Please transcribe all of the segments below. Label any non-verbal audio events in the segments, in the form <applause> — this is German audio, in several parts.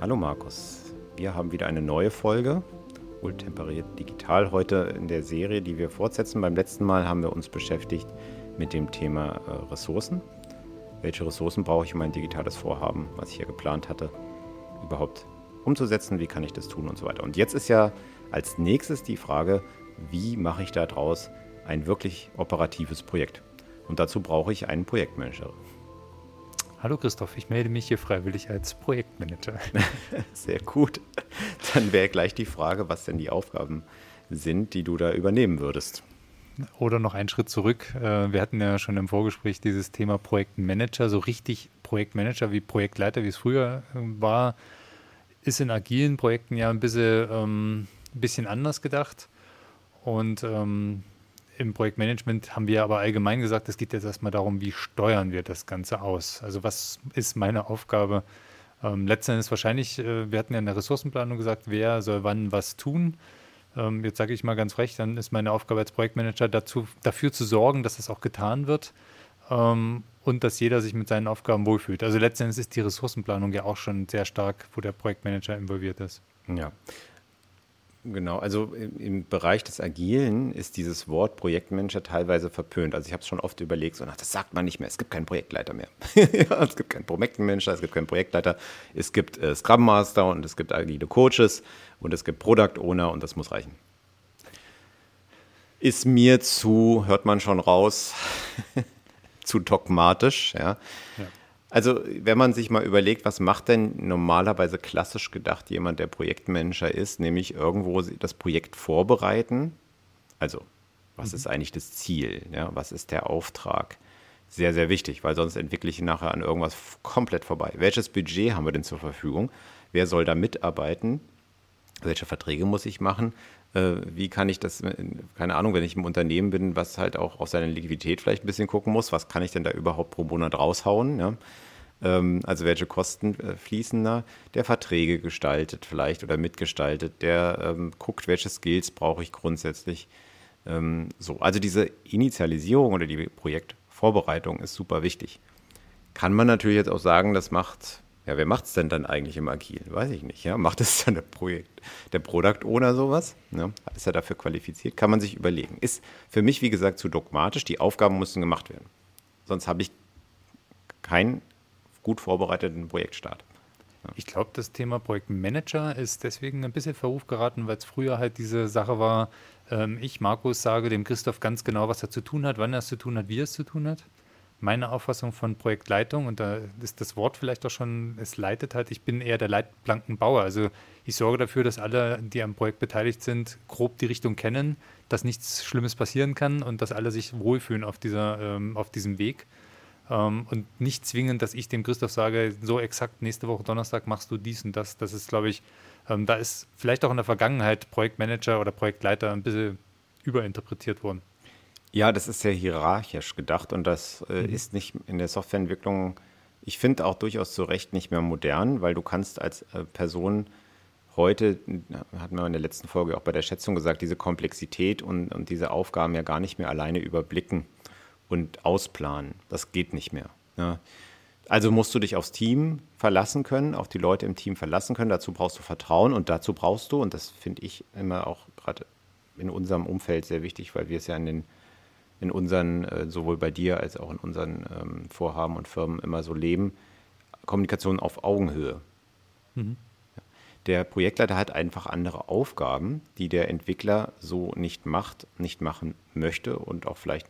Hallo Markus, wir haben wieder eine neue Folge, wohltemperiert digital, heute in der Serie, die wir fortsetzen. Beim letzten Mal haben wir uns beschäftigt mit dem Thema äh, Ressourcen. Welche Ressourcen brauche ich, um ein digitales Vorhaben, was ich hier geplant hatte, überhaupt umzusetzen? Wie kann ich das tun und so weiter. Und jetzt ist ja als nächstes die Frage, wie mache ich daraus ein wirklich operatives Projekt? Und dazu brauche ich einen Projektmanager. Hallo Christoph, ich melde mich hier freiwillig als Projektmanager. <laughs> Sehr gut. Dann wäre gleich die Frage, was denn die Aufgaben sind, die du da übernehmen würdest. Oder noch einen Schritt zurück. Äh, wir hatten ja schon im Vorgespräch dieses Thema Projektmanager. So richtig Projektmanager wie Projektleiter, wie es früher äh, war, ist in agilen Projekten ja ein bisschen, ähm, ein bisschen anders gedacht. Und ähm, im Projektmanagement haben wir aber allgemein gesagt, es geht jetzt erstmal darum, wie steuern wir das Ganze aus? Also was ist meine Aufgabe? Ähm, letztendlich wahrscheinlich, äh, wir hatten ja in der Ressourcenplanung gesagt, wer soll wann was tun. Ähm, jetzt sage ich mal ganz frech, dann ist meine Aufgabe als Projektmanager dazu, dafür zu sorgen, dass das auch getan wird ähm, und dass jeder sich mit seinen Aufgaben wohlfühlt. Also letztendlich ist die Ressourcenplanung ja auch schon sehr stark, wo der Projektmanager involviert ist. Ja, Genau, also im Bereich des Agilen ist dieses Wort Projektmanager teilweise verpönt. Also ich habe es schon oft überlegt, so, ach, das sagt man nicht mehr, es gibt keinen Projektleiter mehr. <laughs> ja, es gibt keinen Projektmanager, es gibt keinen Projektleiter, es gibt äh, Scrum Master und es gibt agile Coaches und es gibt Product Owner und das muss reichen. Ist mir zu, hört man schon raus, <laughs> zu dogmatisch, ja. ja. Also, wenn man sich mal überlegt, was macht denn normalerweise klassisch gedacht jemand, der Projektmanager ist, nämlich irgendwo das Projekt vorbereiten. Also, was mhm. ist eigentlich das Ziel? Ja, was ist der Auftrag? Sehr, sehr wichtig, weil sonst entwickle ich nachher an irgendwas komplett vorbei. Welches Budget haben wir denn zur Verfügung? Wer soll da mitarbeiten? Welche Verträge muss ich machen? Äh, wie kann ich das, keine Ahnung, wenn ich im Unternehmen bin, was halt auch auf seine Liquidität vielleicht ein bisschen gucken muss, was kann ich denn da überhaupt pro Monat raushauen? Ja? Ähm, also welche Kosten äh, fließen da? Der Verträge gestaltet vielleicht oder mitgestaltet, der ähm, guckt, welche Skills brauche ich grundsätzlich. Ähm, so, also diese Initialisierung oder die Projektvorbereitung ist super wichtig. Kann man natürlich jetzt auch sagen, das macht ja, wer macht es denn dann eigentlich im Agil? Weiß ich nicht. Ja? Macht es dann der Projekt, der Product Owner sowas? Ja? Ist er dafür qualifiziert? Kann man sich überlegen. Ist für mich, wie gesagt, zu dogmatisch. Die Aufgaben müssen gemacht werden. Sonst habe ich keinen gut vorbereiteten Projektstart. Ja. Ich glaube, das Thema Projektmanager ist deswegen ein bisschen Verruf geraten, weil es früher halt diese Sache war, ähm, ich, Markus, sage dem Christoph ganz genau, was er zu tun hat, wann er es zu tun hat, wie er es zu tun hat meine Auffassung von Projektleitung, und da ist das Wort vielleicht auch schon, es leitet halt, ich bin eher der Leitplankenbauer. Also ich sorge dafür, dass alle, die am Projekt beteiligt sind, grob die Richtung kennen, dass nichts Schlimmes passieren kann und dass alle sich wohlfühlen auf, dieser, ähm, auf diesem Weg. Ähm, und nicht zwingend, dass ich dem Christoph sage, so exakt nächste Woche Donnerstag machst du dies und das. Das ist, glaube ich, ähm, da ist vielleicht auch in der Vergangenheit Projektmanager oder Projektleiter ein bisschen überinterpretiert worden. Ja, das ist sehr hierarchisch gedacht und das äh, mhm. ist nicht in der Softwareentwicklung, ich finde auch durchaus zu Recht nicht mehr modern, weil du kannst als äh, Person heute, hatten wir in der letzten Folge auch bei der Schätzung gesagt, diese Komplexität und, und diese Aufgaben ja gar nicht mehr alleine überblicken und ausplanen. Das geht nicht mehr. Ja. Also musst du dich aufs Team verlassen können, auf die Leute im Team verlassen können. Dazu brauchst du Vertrauen und dazu brauchst du, und das finde ich immer auch gerade in unserem Umfeld sehr wichtig, weil wir es ja in den in unseren, äh, sowohl bei dir als auch in unseren ähm, Vorhaben und Firmen immer so leben, Kommunikation auf Augenhöhe. Mhm. Der Projektleiter hat einfach andere Aufgaben, die der Entwickler so nicht macht, nicht machen möchte und auch vielleicht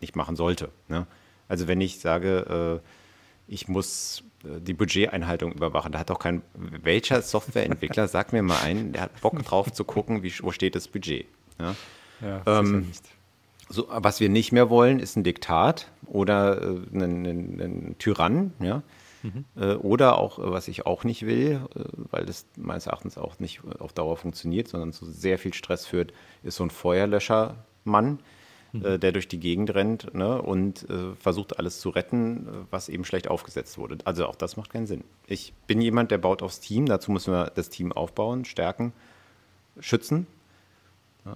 nicht machen sollte. Ne? Also wenn ich sage, äh, ich muss äh, die Budgeteinhaltung überwachen, da hat doch kein, welcher Softwareentwickler, <laughs> sag mir mal einen, der hat Bock drauf zu gucken, wie, wo steht das Budget. Ja, ja ähm, nicht. So, was wir nicht mehr wollen, ist ein Diktat oder äh, ein, Tyrann, ja, Mhm. Äh, oder auch, äh, was ich auch nicht will, äh, weil das meines Erachtens auch nicht auf Dauer funktioniert, sondern zu sehr viel Stress führt, ist so ein Feuerlöschermann, mhm. der durch die Gegend rennt ne, und versucht alles zu retten, was eben schlecht aufgesetzt wurde. Also auch das macht keinen Sinn. Ich bin jemand, der baut aufs Team, dazu müssen wir das Team aufbauen, stärken, schützen.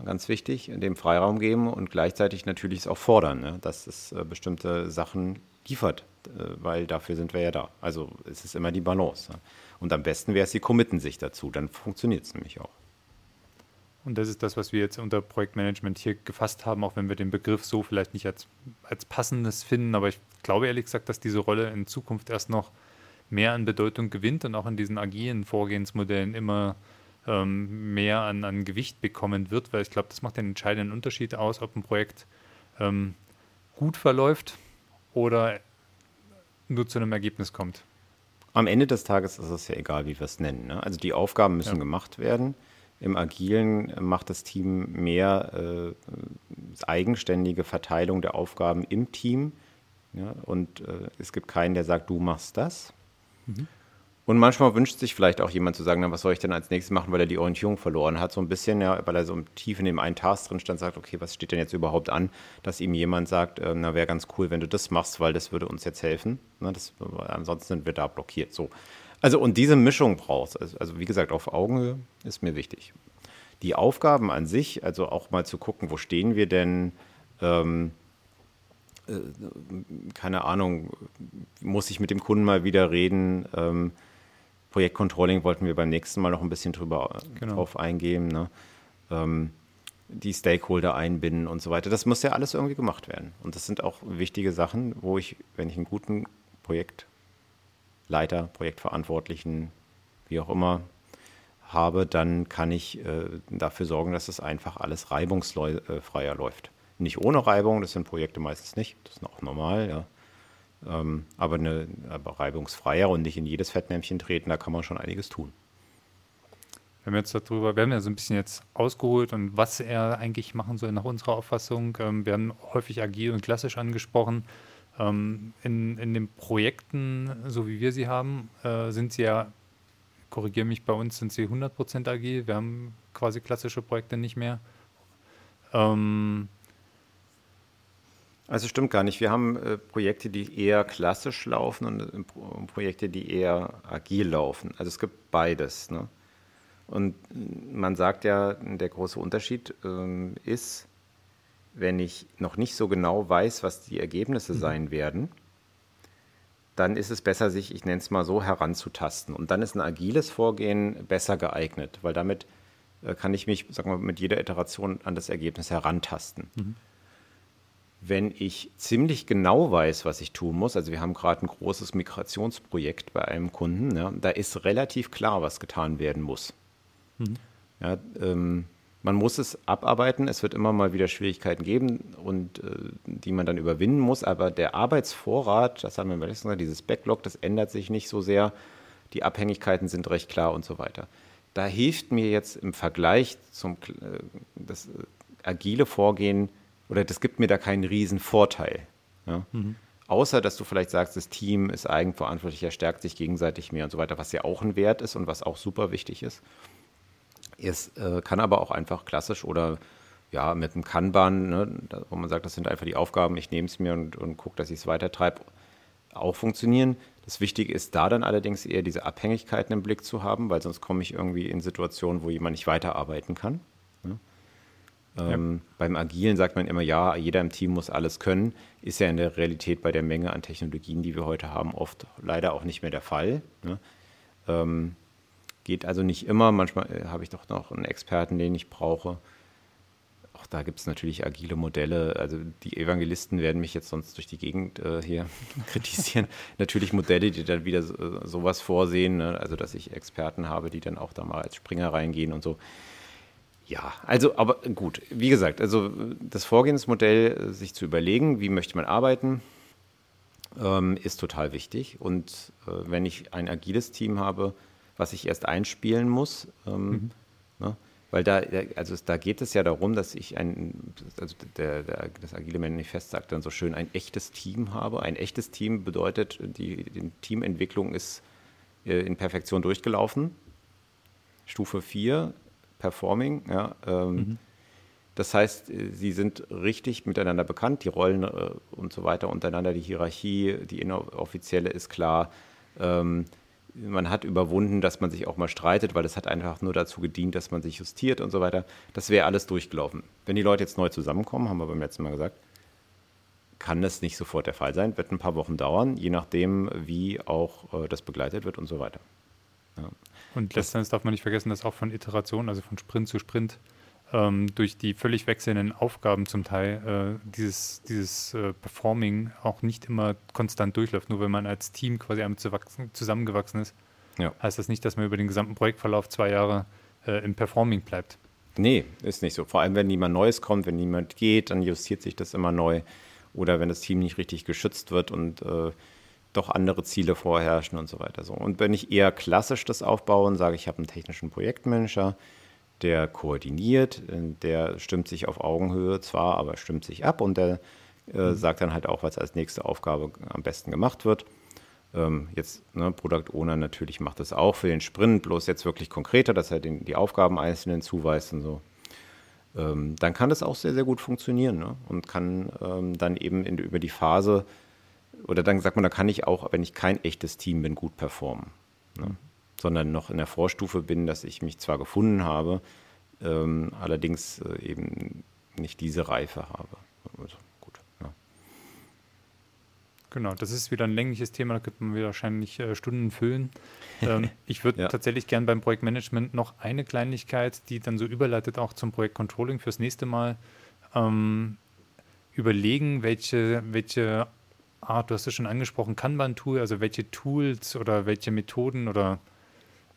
Ganz wichtig, dem Freiraum geben und gleichzeitig natürlich es auch fordern, ne, dass es bestimmte Sachen liefert, äh, weil dafür sind wir ja da. Also es ist immer die Balance. Und am besten wäre es, sie committen sich dazu, dann funktioniert es nämlich auch. Und das ist das, was wir jetzt unter Projektmanagement hier gefasst haben, auch wenn wir den Begriff so vielleicht nicht als, als passendes finden. Aber ich glaube ehrlich gesagt, dass diese Rolle in Zukunft erst noch mehr an Bedeutung gewinnt und auch in diesen agilen Vorgehensmodellen immer ähm, mehr an, an Gewicht bekommen wird, weil ich glaube, das macht den entscheidenden Unterschied aus, ob ein Projekt ähm, gut verläuft oder nur zu einem Ergebnis kommt. Am Ende des Tages ist es ja egal, wie wir es nennen. Ne? Also die Aufgaben müssen ja. gemacht werden. Im Agilen macht das Team mehr äh, eigenständige Verteilung der Aufgaben im Team. Ja? Und äh, es gibt keinen, der sagt, du machst das. Mhm. Und manchmal wünscht sich vielleicht auch jemand zu sagen, na, was soll ich denn als nächstes machen, weil er die Orientierung verloren hat, so ein bisschen, ja, weil er so tief in dem einen Task drin stand, sagt, okay, was steht denn jetzt überhaupt an, dass ihm jemand sagt, äh, na, wäre ganz cool, wenn du das machst, weil das würde uns jetzt helfen. Ne, das, ansonsten sind wir da blockiert. So. Also, und diese Mischung brauchst also, also, wie gesagt, auf Augenhöhe ist mir wichtig. Die Aufgaben an sich, also auch mal zu gucken, wo stehen wir denn, ähm, äh, keine Ahnung, muss ich mit dem Kunden mal wieder reden, ähm, Projektcontrolling wollten wir beim nächsten Mal noch ein bisschen drüber genau. drauf eingehen. Ne? Ähm, die Stakeholder einbinden und so weiter. Das muss ja alles irgendwie gemacht werden. Und das sind auch wichtige Sachen, wo ich, wenn ich einen guten Projektleiter, Projektverantwortlichen, wie auch immer, habe, dann kann ich äh, dafür sorgen, dass es einfach alles reibungsfreier läuft. Nicht ohne Reibung, das sind Projekte meistens nicht, das ist auch normal, ja. Ähm, aber, eine, aber reibungsfreier und nicht in jedes Fettnäpfchen treten, da kann man schon einiges tun. Wir haben jetzt darüber, wir haben ja so ein bisschen jetzt ausgeholt und was er eigentlich machen soll nach unserer Auffassung. Ähm, wir haben häufig agil und klassisch angesprochen. Ähm, in, in den Projekten, so wie wir sie haben, äh, sind sie ja, korrigiere mich, bei uns sind sie 100% agil. Wir haben quasi klassische Projekte nicht mehr. Ähm, also stimmt gar nicht. Wir haben äh, Projekte, die eher klassisch laufen und äh, Projekte, die eher agil laufen. Also es gibt beides. Ne? Und man sagt ja, der große Unterschied äh, ist, wenn ich noch nicht so genau weiß, was die Ergebnisse mhm. sein werden, dann ist es besser, sich, ich nenne es mal so, heranzutasten. Und dann ist ein agiles Vorgehen besser geeignet, weil damit äh, kann ich mich, sagen wir, mit jeder Iteration an das Ergebnis herantasten. Mhm wenn ich ziemlich genau weiß, was ich tun muss, also wir haben gerade ein großes Migrationsprojekt bei einem Kunden, ja, da ist relativ klar, was getan werden muss. Mhm. Ja, ähm, man muss es abarbeiten, es wird immer mal wieder Schwierigkeiten geben und äh, die man dann überwinden muss, aber der Arbeitsvorrat, das haben wir letzten Mal, dieses Backlog, das ändert sich nicht so sehr, die Abhängigkeiten sind recht klar und so weiter. Da hilft mir jetzt im Vergleich zum äh, das äh, agile Vorgehen oder das gibt mir da keinen riesen Vorteil. Ja? Mhm. Außer, dass du vielleicht sagst, das Team ist eigenverantwortlich, er stärkt sich gegenseitig mehr und so weiter, was ja auch ein Wert ist und was auch super wichtig ist. Es äh, kann aber auch einfach klassisch oder ja, mit einem Kanban, ne, wo man sagt, das sind einfach die Aufgaben, ich nehme es mir und, und gucke, dass ich es weitertreibe, auch funktionieren. Das Wichtige ist da dann allerdings eher diese Abhängigkeiten im Blick zu haben, weil sonst komme ich irgendwie in Situationen, wo jemand nicht weiterarbeiten kann. Ähm, ja. Beim Agilen sagt man immer, ja, jeder im Team muss alles können. Ist ja in der Realität bei der Menge an Technologien, die wir heute haben, oft leider auch nicht mehr der Fall. Ne? Ähm, geht also nicht immer. Manchmal äh, habe ich doch noch einen Experten, den ich brauche. Auch da gibt es natürlich agile Modelle. Also die Evangelisten werden mich jetzt sonst durch die Gegend äh, hier <laughs> kritisieren. natürlich Modelle, die dann wieder so, äh, sowas vorsehen. Ne? Also dass ich Experten habe, die dann auch da mal als Springer reingehen und so. Ja, also, aber gut, wie gesagt, also das Vorgehensmodell, sich zu überlegen, wie möchte man arbeiten, ähm, ist total wichtig. Und äh, wenn ich ein agiles Team habe, was ich erst einspielen muss, ähm, mhm. ne, Weil da, also da geht es ja darum, dass ich ein, also der, der, das Agile Manifest sagt dann so schön, ein echtes Team habe. Ein echtes Team bedeutet, die, die Teamentwicklung ist äh, in Perfektion durchgelaufen. Stufe 4, Performing, ja. Ähm, mhm. Das heißt, äh, sie sind richtig miteinander bekannt, die Rollen äh, und so weiter untereinander, die Hierarchie, die inoffizielle ist klar. Ähm, man hat überwunden, dass man sich auch mal streitet, weil es hat einfach nur dazu gedient, dass man sich justiert und so weiter. Das wäre alles durchgelaufen. Wenn die Leute jetzt neu zusammenkommen, haben wir beim letzten Mal gesagt, kann das nicht sofort der Fall sein, wird ein paar Wochen dauern, je nachdem, wie auch äh, das begleitet wird und so weiter. Ja. Und letztendlich darf man nicht vergessen, dass auch von Iteration, also von Sprint zu Sprint, ähm, durch die völlig wechselnden Aufgaben zum Teil äh, dieses, dieses äh, Performing auch nicht immer konstant durchläuft. Nur wenn man als Team quasi einmal zusammengewachsen ist, ja. heißt das nicht, dass man über den gesamten Projektverlauf zwei Jahre äh, im Performing bleibt. Nee, ist nicht so. Vor allem, wenn niemand Neues kommt, wenn niemand geht, dann justiert sich das immer neu. Oder wenn das Team nicht richtig geschützt wird und äh, doch andere Ziele vorherrschen und so weiter. So. Und wenn ich eher klassisch das aufbaue und sage, ich habe einen technischen Projektmanager, der koordiniert, äh, der stimmt sich auf Augenhöhe zwar, aber stimmt sich ab und der äh, mhm. sagt dann halt auch, was als nächste Aufgabe am besten gemacht wird. Ähm, jetzt, ne, Product Owner natürlich macht das auch für den Sprint, bloß jetzt wirklich konkreter, dass er den, die Aufgaben einzelnen zuweist und so. Ähm, dann kann das auch sehr, sehr gut funktionieren ne? und kann ähm, dann eben in, über die Phase, oder dann sagt man, da kann ich auch, wenn ich kein echtes Team bin, gut performen. Ne? Mhm sondern noch in der Vorstufe bin, dass ich mich zwar gefunden habe, ähm, allerdings äh, eben nicht diese Reife habe. Also, gut. Ja. Genau, das ist wieder ein längliches Thema, da könnte man wahrscheinlich äh, Stunden füllen. Ähm, <laughs> ich würde ja. tatsächlich gern beim Projektmanagement noch eine Kleinigkeit, die dann so überleitet auch zum Projektcontrolling fürs nächste Mal, ähm, überlegen, welche, welche Art, du hast es schon angesprochen, Kanban-Tool, also welche Tools oder welche Methoden oder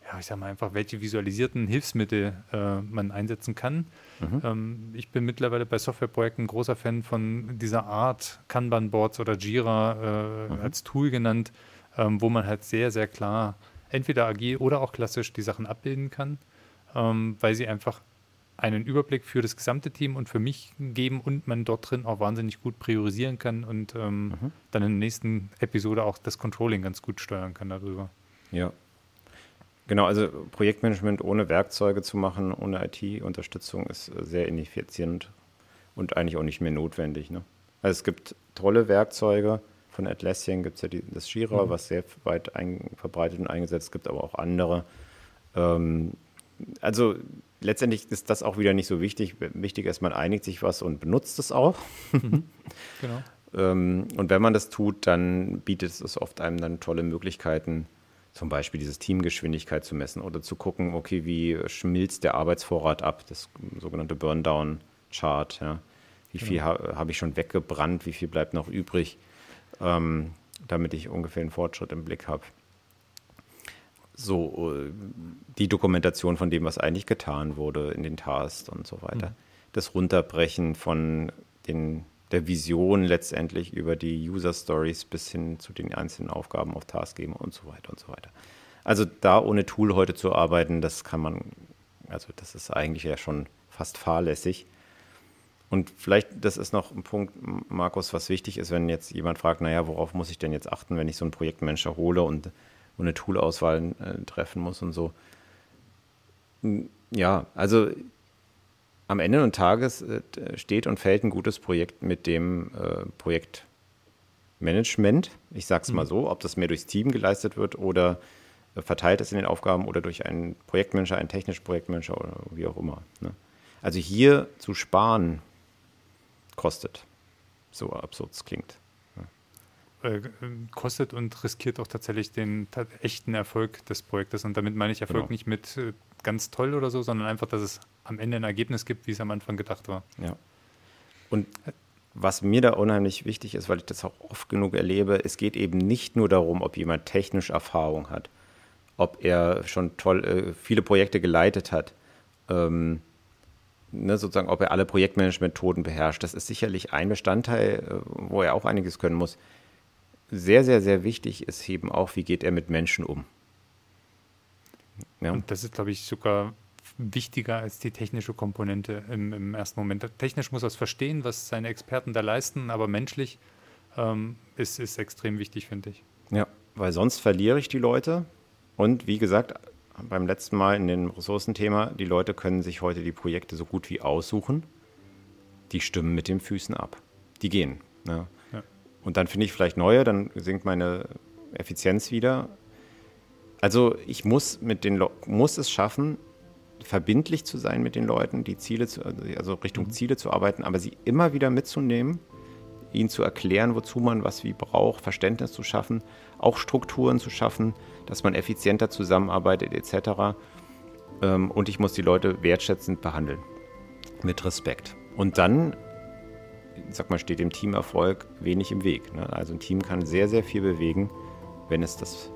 ja, ich sag mal einfach, welche visualisierten Hilfsmittel äh, man einsetzen kann. Mhm. Ähm, ich bin mittlerweile bei Softwareprojekten großer Fan von dieser Art Kanban-Boards oder Jira äh, mhm. als Tool genannt, ähm, wo man halt sehr, sehr klar entweder agil oder auch klassisch die Sachen abbilden kann, ähm, weil sie einfach einen Überblick für das gesamte Team und für mich geben und man dort drin auch wahnsinnig gut priorisieren kann und ähm, mhm. dann in der nächsten Episode auch das Controlling ganz gut steuern kann darüber. Ja, Genau, also Projektmanagement ohne Werkzeuge zu machen, ohne IT-Unterstützung ist sehr ineffizient und eigentlich auch nicht mehr notwendig. Ne? Also es gibt tolle Werkzeuge. Von Atlassian gibt es ja die, das Jira, mhm. was sehr weit ein, verbreitet und eingesetzt gibt, aber auch andere. Ähm, also letztendlich ist das auch wieder nicht so wichtig. Wichtig ist, man einigt sich was und benutzt es auch. Mhm. <laughs> Genau. ähm, und wenn man das tut, dann bietet es oft einem dann tolle Möglichkeiten, zum Beispiel diese Teamgeschwindigkeit zu messen oder zu gucken, okay, wie schmilzt der Arbeitsvorrat ab, das sogenannte Burndown-Chart. Ja. Wie viel ja. ha, habe ich schon weggebrannt, wie viel bleibt noch übrig, ähm, damit ich ungefähr einen Fortschritt im Blick habe. So, äh, die Dokumentation von dem, was eigentlich getan wurde in den Tasks und so weiter. Mhm. Das Runterbrechen von den der Vision letztendlich über die User Stories bis hin zu den einzelnen Aufgaben auf Task geben und so weiter und so weiter. Also da ohne Tool heute zu arbeiten, das kann man, also das ist eigentlich ja schon fast fahrlässig. Und vielleicht, das ist noch ein Punkt, Markus, was wichtig ist, wenn jetzt jemand fragt, naja, worauf muss ich denn jetzt achten, wenn ich so einen Projektmanager hole und, und eine Toolauswahl äh, treffen muss und so. Ja, also am Ende des Tages äh, steht und fällt ein gutes Projekt mit dem äh, Projektmanagement. Ich sage es mhm. mal so, ob das mehr durchs Team geleistet wird oder äh, verteilt ist in den Aufgaben oder durch einen Projektmanager, einen technischen Projektmanager oder wie auch immer. Ne? Also hier zu sparen kostet, so absurd es klingt. Äh, kostet und riskiert auch tatsächlich den echten Erfolg des Projektes. Und damit meine ich Erfolg genau. nicht mit äh, ganz toll oder so, sondern einfach, dass es am Ende ein Ergebnis gibt, wie es am Anfang gedacht war. Ja. Und was mir da unheimlich wichtig ist, weil ich das auch oft genug erlebe, es geht eben nicht nur darum, ob jemand technisch Erfahrung hat, ob er schon toll äh, viele Projekte geleitet hat, ähm, ne, sozusagen, ob er alle Projektmanagement-Methoden beherrscht. Das ist sicherlich ein Bestandteil, äh, wo er auch einiges können muss sehr, sehr, sehr wichtig ist eben auch, wie geht er mit Menschen um. Ja. Und das ist, glaube ich, sogar wichtiger als die technische Komponente im, im ersten Moment. Technisch muss er es verstehen, was seine Experten da leisten, aber menschlich ähm, ist, ist extrem wichtig, finde ich. Ja, weil sonst verliere ich die Leute. Und wie gesagt, beim letzten Mal in dem Ressourcenthema, die Leute können sich heute die Projekte so gut wie aussuchen. Die stimmen mit den Füßen ab. Die gehen. Ja. Und dann finde ich vielleicht neue, dann sinkt meine Effizienz wieder. Also ich muss mit den muss es schaffen, verbindlich zu sein mit den Leuten, die Ziele zu, also Richtung mhm. Ziele zu arbeiten, aber sie immer wieder mitzunehmen, ihnen zu erklären, wozu man was wie braucht, Verständnis zu schaffen, auch Strukturen zu schaffen, dass man effizienter zusammenarbeitet etc. Ähm, und ich muss die Leute wertschätzend behandeln, mit Respekt. Und dann, sag mal, steht dem Teamerfolg wenig im Weg. Ne? Also ein Team kann sehr, sehr viel bewegen, wenn es das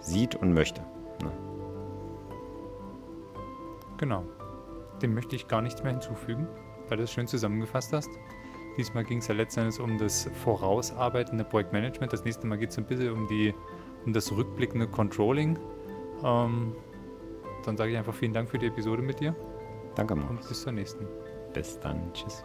sieht und möchte. Ne? Genau. Dem möchte ich gar nichts mehr hinzufügen, weil du es schön zusammengefasst hast. Diesmal ging es ja letztendlich um das vorausarbeitende Projektmanagement. Das nächste Mal geht es ein bisschen um, die, um das rückblickende Controlling. Ähm, dann sage ich einfach vielen Dank für die Episode mit dir. Danke, Mann. Und bis zur nächsten. Bis dann. Tschüss.